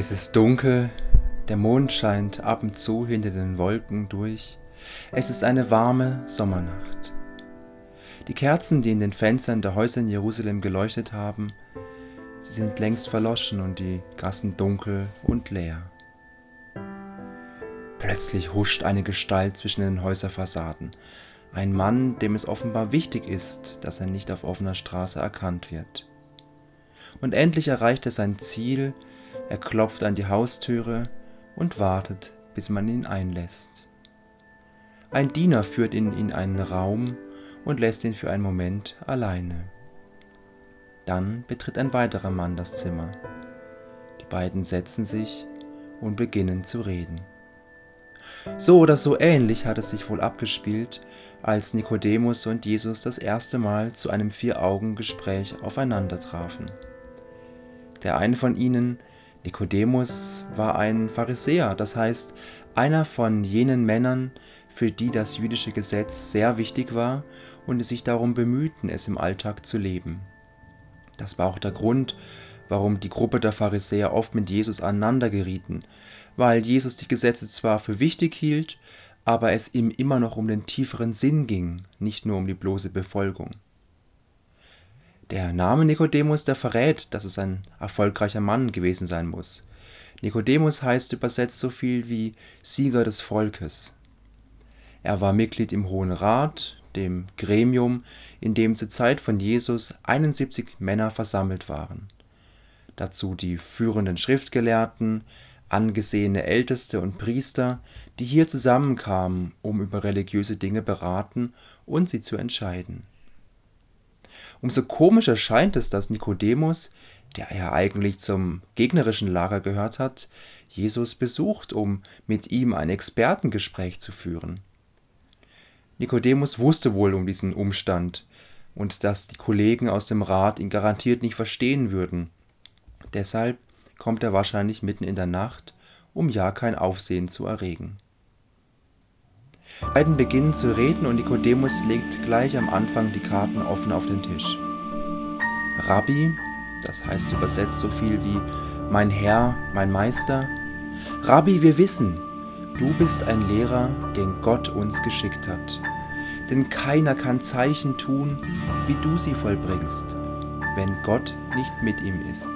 Es ist dunkel, der Mond scheint ab und zu hinter den Wolken durch. Es ist eine warme Sommernacht. Die Kerzen, die in den Fenstern der Häuser in Jerusalem geleuchtet haben, sie sind längst verloschen und die Gassen dunkel und leer. Plötzlich huscht eine Gestalt zwischen den Häuserfassaden. Ein Mann, dem es offenbar wichtig ist, dass er nicht auf offener Straße erkannt wird. Und endlich erreicht er sein Ziel, er klopft an die Haustüre und wartet, bis man ihn einlässt. Ein Diener führt ihn in einen Raum und lässt ihn für einen Moment alleine. Dann betritt ein weiterer Mann das Zimmer. Die beiden setzen sich und beginnen zu reden. So oder so ähnlich hat es sich wohl abgespielt, als Nikodemus und Jesus das erste Mal zu einem Vier-Augen-Gespräch aufeinander trafen. Der eine von ihnen Nikodemus war ein Pharisäer, das heißt einer von jenen Männern, für die das jüdische Gesetz sehr wichtig war und es sich darum bemühten, es im Alltag zu leben. Das war auch der Grund, warum die Gruppe der Pharisäer oft mit Jesus aneinander gerieten, weil Jesus die Gesetze zwar für wichtig hielt, aber es ihm immer noch um den tieferen Sinn ging, nicht nur um die bloße Befolgung. Der Name Nikodemus, der verrät, dass es ein erfolgreicher Mann gewesen sein muss. Nikodemus heißt übersetzt so viel wie Sieger des Volkes. Er war Mitglied im Hohen Rat, dem Gremium, in dem zur Zeit von Jesus 71 Männer versammelt waren. Dazu die führenden Schriftgelehrten, angesehene Älteste und Priester, die hier zusammenkamen, um über religiöse Dinge beraten und sie zu entscheiden. Umso komischer scheint es, dass Nikodemus, der ja eigentlich zum gegnerischen Lager gehört hat, Jesus besucht, um mit ihm ein Expertengespräch zu führen. Nikodemus wusste wohl um diesen Umstand und dass die Kollegen aus dem Rat ihn garantiert nicht verstehen würden. Deshalb kommt er wahrscheinlich mitten in der Nacht, um ja kein Aufsehen zu erregen. Beiden beginnen zu reden und Nikodemus legt gleich am Anfang die Karten offen auf den Tisch. Rabbi, das heißt übersetzt so viel wie mein Herr, mein Meister. Rabbi, wir wissen, du bist ein Lehrer, den Gott uns geschickt hat. Denn keiner kann Zeichen tun, wie du sie vollbringst, wenn Gott nicht mit ihm ist.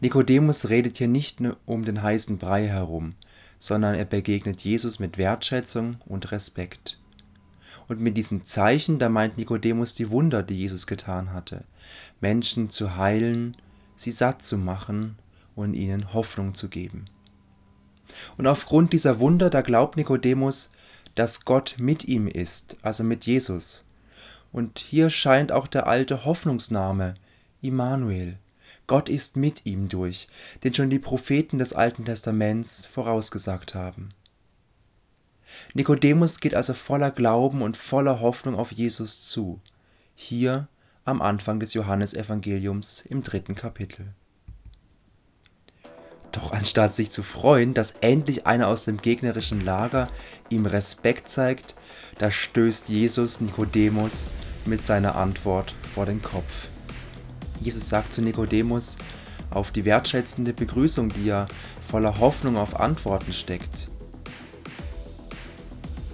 Nikodemus redet hier nicht nur um den heißen Brei herum, sondern er begegnet Jesus mit Wertschätzung und Respekt. Und mit diesen Zeichen, da meint Nikodemus die Wunder, die Jesus getan hatte, Menschen zu heilen, sie satt zu machen und ihnen Hoffnung zu geben. Und aufgrund dieser Wunder, da glaubt Nikodemus, dass Gott mit ihm ist, also mit Jesus. Und hier scheint auch der alte Hoffnungsname Immanuel, Gott ist mit ihm durch, den schon die Propheten des Alten Testaments vorausgesagt haben. Nikodemus geht also voller Glauben und voller Hoffnung auf Jesus zu, hier am Anfang des Johannesevangeliums im dritten Kapitel. Doch anstatt sich zu freuen, dass endlich einer aus dem gegnerischen Lager ihm Respekt zeigt, da stößt Jesus Nikodemus mit seiner Antwort vor den Kopf. Jesus sagt zu Nikodemus auf die wertschätzende Begrüßung, die er voller Hoffnung auf Antworten steckt.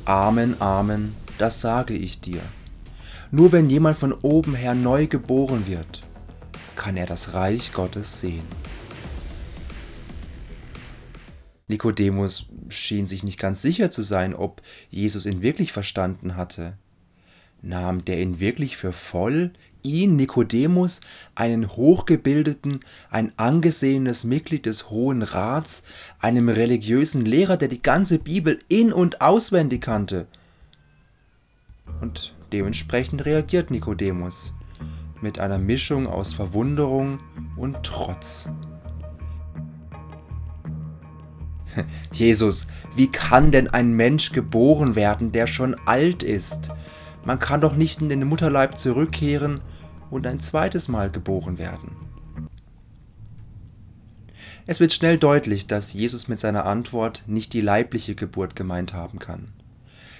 Amen, Amen, das sage ich dir. Nur wenn jemand von oben her neu geboren wird, kann er das Reich Gottes sehen. Nikodemus schien sich nicht ganz sicher zu sein, ob Jesus ihn wirklich verstanden hatte. Nahm der ihn wirklich für voll, ihn, Nikodemus, einen hochgebildeten, ein angesehenes Mitglied des Hohen Rats, einem religiösen Lehrer, der die ganze Bibel in und auswendig kannte. Und dementsprechend reagiert Nikodemus mit einer Mischung aus Verwunderung und Trotz. Jesus, wie kann denn ein Mensch geboren werden, der schon alt ist? Man kann doch nicht in den Mutterleib zurückkehren und ein zweites Mal geboren werden. Es wird schnell deutlich, dass Jesus mit seiner Antwort nicht die leibliche Geburt gemeint haben kann.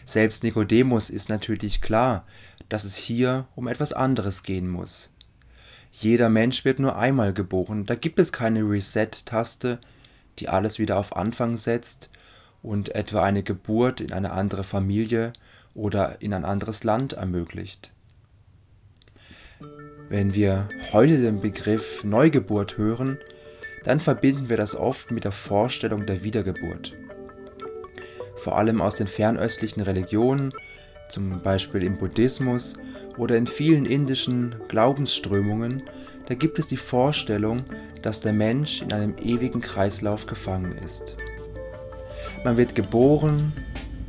Selbst Nikodemus ist natürlich klar, dass es hier um etwas anderes gehen muss. Jeder Mensch wird nur einmal geboren. Da gibt es keine Reset-Taste, die alles wieder auf Anfang setzt und etwa eine Geburt in eine andere Familie oder in ein anderes Land ermöglicht. Wenn wir heute den Begriff Neugeburt hören, dann verbinden wir das oft mit der Vorstellung der Wiedergeburt. Vor allem aus den fernöstlichen Religionen, zum Beispiel im Buddhismus oder in vielen indischen Glaubensströmungen, da gibt es die Vorstellung, dass der Mensch in einem ewigen Kreislauf gefangen ist. Man wird geboren,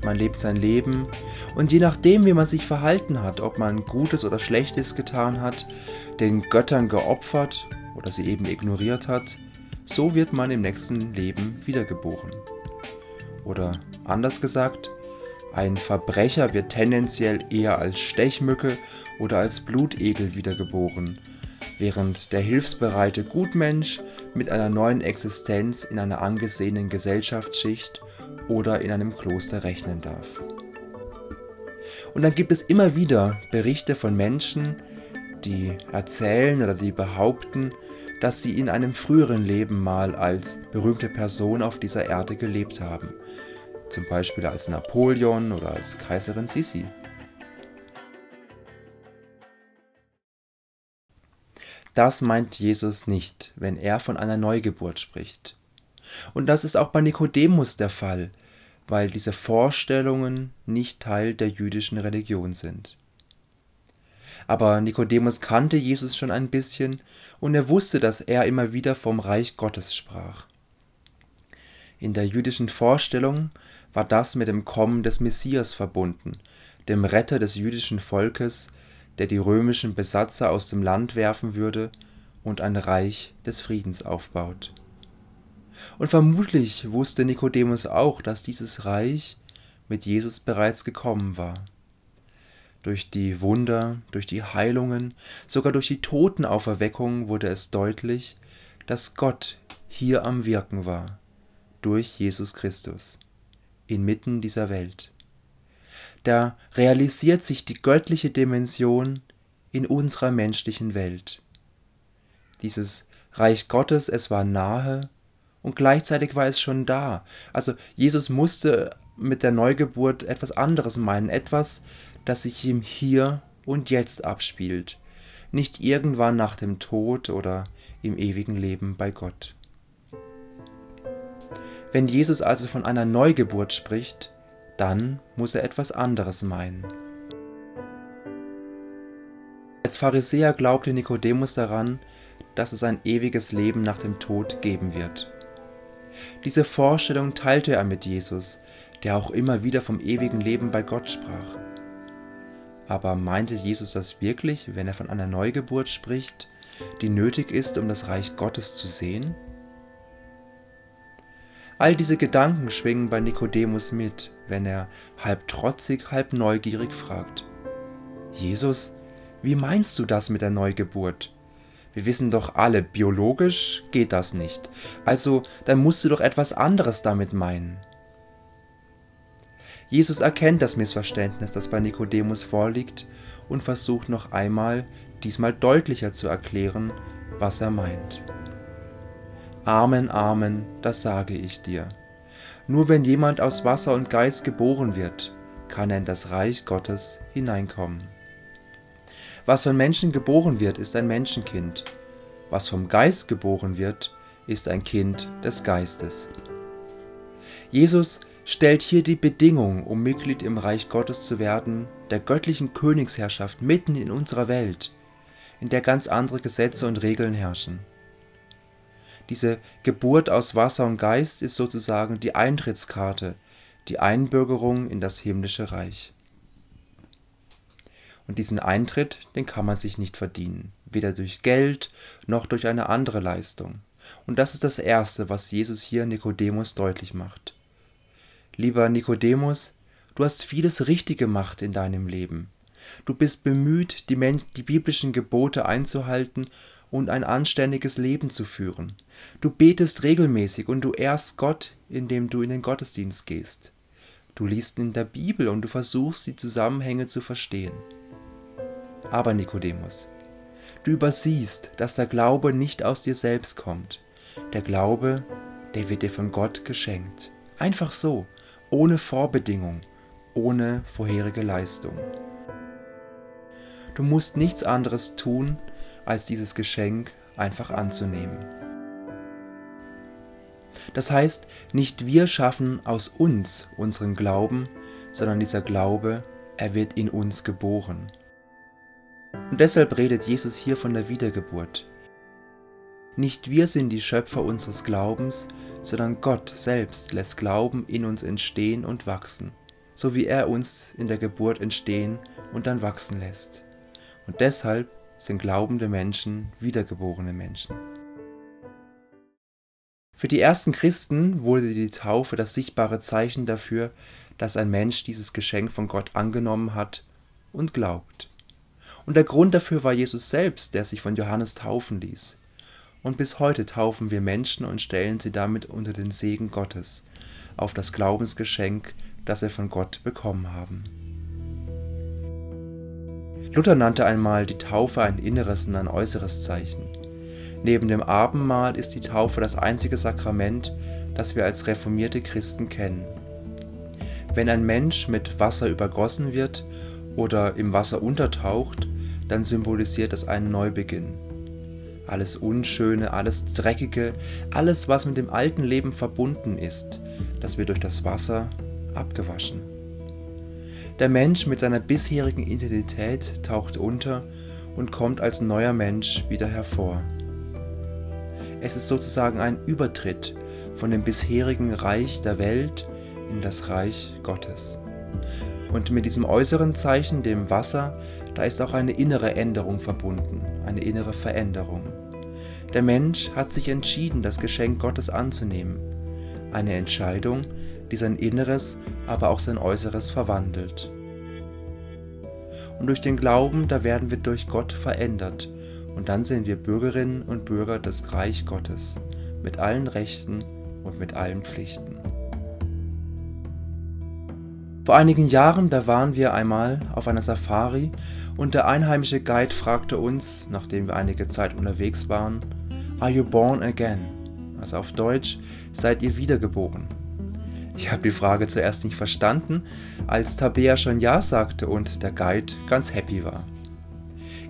man lebt sein Leben und je nachdem, wie man sich verhalten hat, ob man Gutes oder Schlechtes getan hat, den Göttern geopfert oder sie eben ignoriert hat, so wird man im nächsten Leben wiedergeboren. Oder anders gesagt, ein Verbrecher wird tendenziell eher als Stechmücke oder als Blutegel wiedergeboren, während der hilfsbereite Gutmensch mit einer neuen Existenz in einer angesehenen Gesellschaftsschicht oder in einem Kloster rechnen darf. Und dann gibt es immer wieder Berichte von Menschen, die erzählen oder die behaupten, dass sie in einem früheren Leben mal als berühmte Person auf dieser Erde gelebt haben, zum Beispiel als Napoleon oder als Kaiserin Sisi. Das meint Jesus nicht, wenn er von einer Neugeburt spricht. Und das ist auch bei Nikodemus der Fall, weil diese Vorstellungen nicht Teil der jüdischen Religion sind. Aber Nikodemus kannte Jesus schon ein bisschen und er wusste, dass er immer wieder vom Reich Gottes sprach. In der jüdischen Vorstellung war das mit dem Kommen des Messias verbunden, dem Retter des jüdischen Volkes, der die römischen Besatzer aus dem Land werfen würde und ein Reich des Friedens aufbaut. Und vermutlich wusste Nikodemus auch, dass dieses Reich mit Jesus bereits gekommen war. Durch die Wunder, durch die Heilungen, sogar durch die Totenauferweckung wurde es deutlich, dass Gott hier am Wirken war, durch Jesus Christus, inmitten dieser Welt. Da realisiert sich die göttliche Dimension in unserer menschlichen Welt. Dieses Reich Gottes, es war nahe und gleichzeitig war es schon da. Also Jesus musste mit der Neugeburt etwas anderes meinen, etwas, das sich im Hier und Jetzt abspielt, nicht irgendwann nach dem Tod oder im ewigen Leben bei Gott. Wenn Jesus also von einer Neugeburt spricht, dann muss er etwas anderes meinen. Als Pharisäer glaubte Nikodemus daran, dass es ein ewiges Leben nach dem Tod geben wird. Diese Vorstellung teilte er mit Jesus, der auch immer wieder vom ewigen Leben bei Gott sprach. Aber meinte Jesus das wirklich, wenn er von einer Neugeburt spricht, die nötig ist, um das Reich Gottes zu sehen? All diese Gedanken schwingen bei Nikodemus mit, wenn er halb trotzig, halb neugierig fragt. Jesus, wie meinst du das mit der Neugeburt? Wir wissen doch alle, biologisch geht das nicht. Also, dann musst du doch etwas anderes damit meinen. Jesus erkennt das Missverständnis, das bei Nikodemus vorliegt, und versucht noch einmal, diesmal deutlicher zu erklären, was er meint. Amen, Amen, das sage ich dir. Nur wenn jemand aus Wasser und Geist geboren wird, kann er in das Reich Gottes hineinkommen. Was von Menschen geboren wird, ist ein Menschenkind. Was vom Geist geboren wird, ist ein Kind des Geistes. Jesus stellt hier die Bedingung, um Mitglied im Reich Gottes zu werden, der göttlichen Königsherrschaft mitten in unserer Welt, in der ganz andere Gesetze und Regeln herrschen. Diese Geburt aus Wasser und Geist ist sozusagen die Eintrittskarte, die Einbürgerung in das himmlische Reich. Und diesen Eintritt, den kann man sich nicht verdienen, weder durch Geld noch durch eine andere Leistung. Und das ist das Erste, was Jesus hier Nikodemus deutlich macht. Lieber Nikodemus, du hast vieles richtig gemacht in deinem Leben. Du bist bemüht, die, Men die biblischen Gebote einzuhalten und ein anständiges Leben zu führen. Du betest regelmäßig und du ehrst Gott, indem du in den Gottesdienst gehst. Du liest in der Bibel und du versuchst die Zusammenhänge zu verstehen. Aber Nikodemus, Du übersiehst, dass der Glaube nicht aus dir selbst kommt. Der Glaube, der wird dir von Gott geschenkt. Einfach so, ohne Vorbedingung, ohne vorherige Leistung. Du musst nichts anderes tun, als dieses Geschenk einfach anzunehmen. Das heißt, nicht wir schaffen aus uns unseren Glauben, sondern dieser Glaube, er wird in uns geboren. Und deshalb redet Jesus hier von der Wiedergeburt. Nicht wir sind die Schöpfer unseres Glaubens, sondern Gott selbst lässt Glauben in uns entstehen und wachsen, so wie er uns in der Geburt entstehen und dann wachsen lässt. Und deshalb sind glaubende Menschen wiedergeborene Menschen. Für die ersten Christen wurde die Taufe das sichtbare Zeichen dafür, dass ein Mensch dieses Geschenk von Gott angenommen hat und glaubt. Und der Grund dafür war Jesus selbst, der sich von Johannes taufen ließ. Und bis heute taufen wir Menschen und stellen sie damit unter den Segen Gottes, auf das Glaubensgeschenk, das wir von Gott bekommen haben. Luther nannte einmal die Taufe ein inneres und ein äußeres Zeichen. Neben dem Abendmahl ist die Taufe das einzige Sakrament, das wir als reformierte Christen kennen. Wenn ein Mensch mit Wasser übergossen wird oder im Wasser untertaucht, dann symbolisiert das einen Neubeginn. Alles Unschöne, alles Dreckige, alles, was mit dem alten Leben verbunden ist, das wird durch das Wasser abgewaschen. Der Mensch mit seiner bisherigen Identität taucht unter und kommt als neuer Mensch wieder hervor. Es ist sozusagen ein Übertritt von dem bisherigen Reich der Welt in das Reich Gottes. Und mit diesem äußeren Zeichen, dem Wasser, da ist auch eine innere Änderung verbunden, eine innere Veränderung. Der Mensch hat sich entschieden, das Geschenk Gottes anzunehmen. Eine Entscheidung, die sein Inneres, aber auch sein Äußeres verwandelt. Und durch den Glauben, da werden wir durch Gott verändert und dann sind wir Bürgerinnen und Bürger des Reich Gottes mit allen Rechten und mit allen Pflichten. Vor einigen Jahren, da waren wir einmal auf einer Safari und der einheimische Guide fragte uns, nachdem wir einige Zeit unterwegs waren, Are you born again? Also auf Deutsch, seid ihr wiedergeboren? Ich habe die Frage zuerst nicht verstanden, als Tabea schon Ja sagte und der Guide ganz happy war.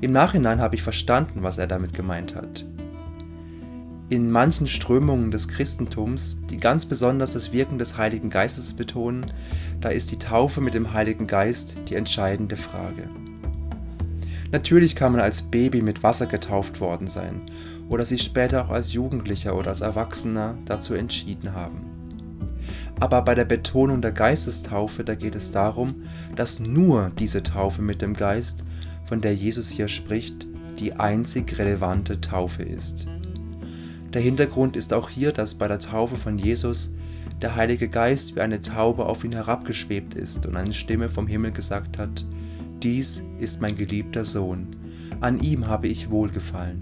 Im Nachhinein habe ich verstanden, was er damit gemeint hat. In manchen Strömungen des Christentums, die ganz besonders das Wirken des Heiligen Geistes betonen, da ist die Taufe mit dem Heiligen Geist die entscheidende Frage. Natürlich kann man als Baby mit Wasser getauft worden sein oder sich später auch als Jugendlicher oder als Erwachsener dazu entschieden haben. Aber bei der Betonung der Geistestaufe, da geht es darum, dass nur diese Taufe mit dem Geist von der Jesus hier spricht, die einzig relevante Taufe ist. Der Hintergrund ist auch hier, dass bei der Taufe von Jesus der Heilige Geist wie eine Taube auf ihn herabgeschwebt ist und eine Stimme vom Himmel gesagt hat, Dies ist mein geliebter Sohn, an ihm habe ich wohlgefallen.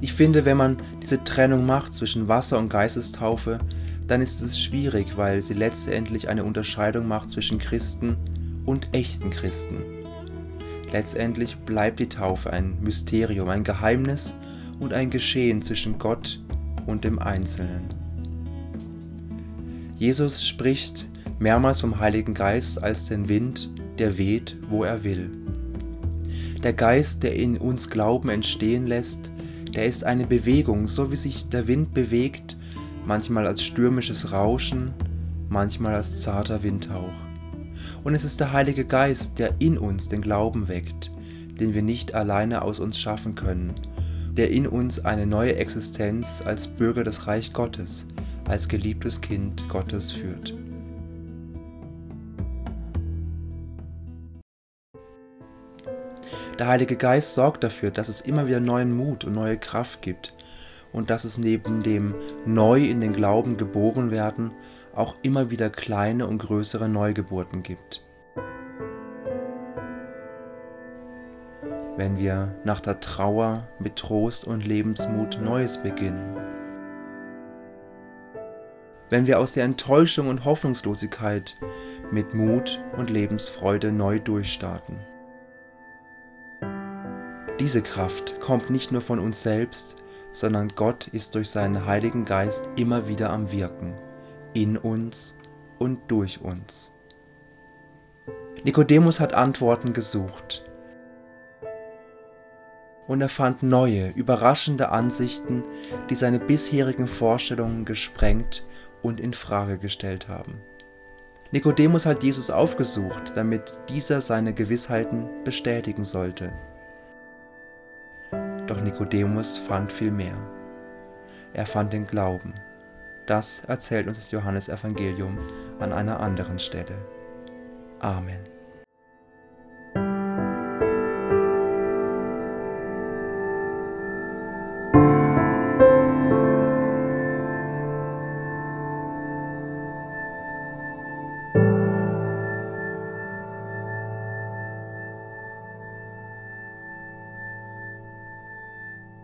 Ich finde, wenn man diese Trennung macht zwischen Wasser und Geistestaufe, dann ist es schwierig, weil sie letztendlich eine Unterscheidung macht zwischen Christen und echten Christen. Letztendlich bleibt die Taufe ein Mysterium, ein Geheimnis und ein Geschehen zwischen Gott und dem Einzelnen. Jesus spricht mehrmals vom Heiligen Geist als den Wind, der weht, wo er will. Der Geist, der in uns Glauben entstehen lässt, der ist eine Bewegung, so wie sich der Wind bewegt manchmal als stürmisches Rauschen, manchmal als zarter Windhauch. Und es ist der Heilige Geist, der in uns den Glauben weckt, den wir nicht alleine aus uns schaffen können, der in uns eine neue Existenz als Bürger des Reich Gottes, als geliebtes Kind Gottes führt. Der Heilige Geist sorgt dafür, dass es immer wieder neuen Mut und neue Kraft gibt, und dass es neben dem neu in den Glauben geboren werden auch immer wieder kleine und größere Neugeburten gibt. Wenn wir nach der Trauer mit Trost und Lebensmut Neues beginnen. Wenn wir aus der Enttäuschung und Hoffnungslosigkeit mit Mut und Lebensfreude neu durchstarten. Diese Kraft kommt nicht nur von uns selbst, sondern Gott ist durch seinen Heiligen Geist immer wieder am Wirken, in uns und durch uns. Nikodemus hat Antworten gesucht und er fand neue, überraschende Ansichten, die seine bisherigen Vorstellungen gesprengt und in Frage gestellt haben. Nikodemus hat Jesus aufgesucht, damit dieser seine Gewissheiten bestätigen sollte. Doch Nikodemus fand viel mehr. Er fand den Glauben. Das erzählt uns das Johannesevangelium an einer anderen Stelle. Amen.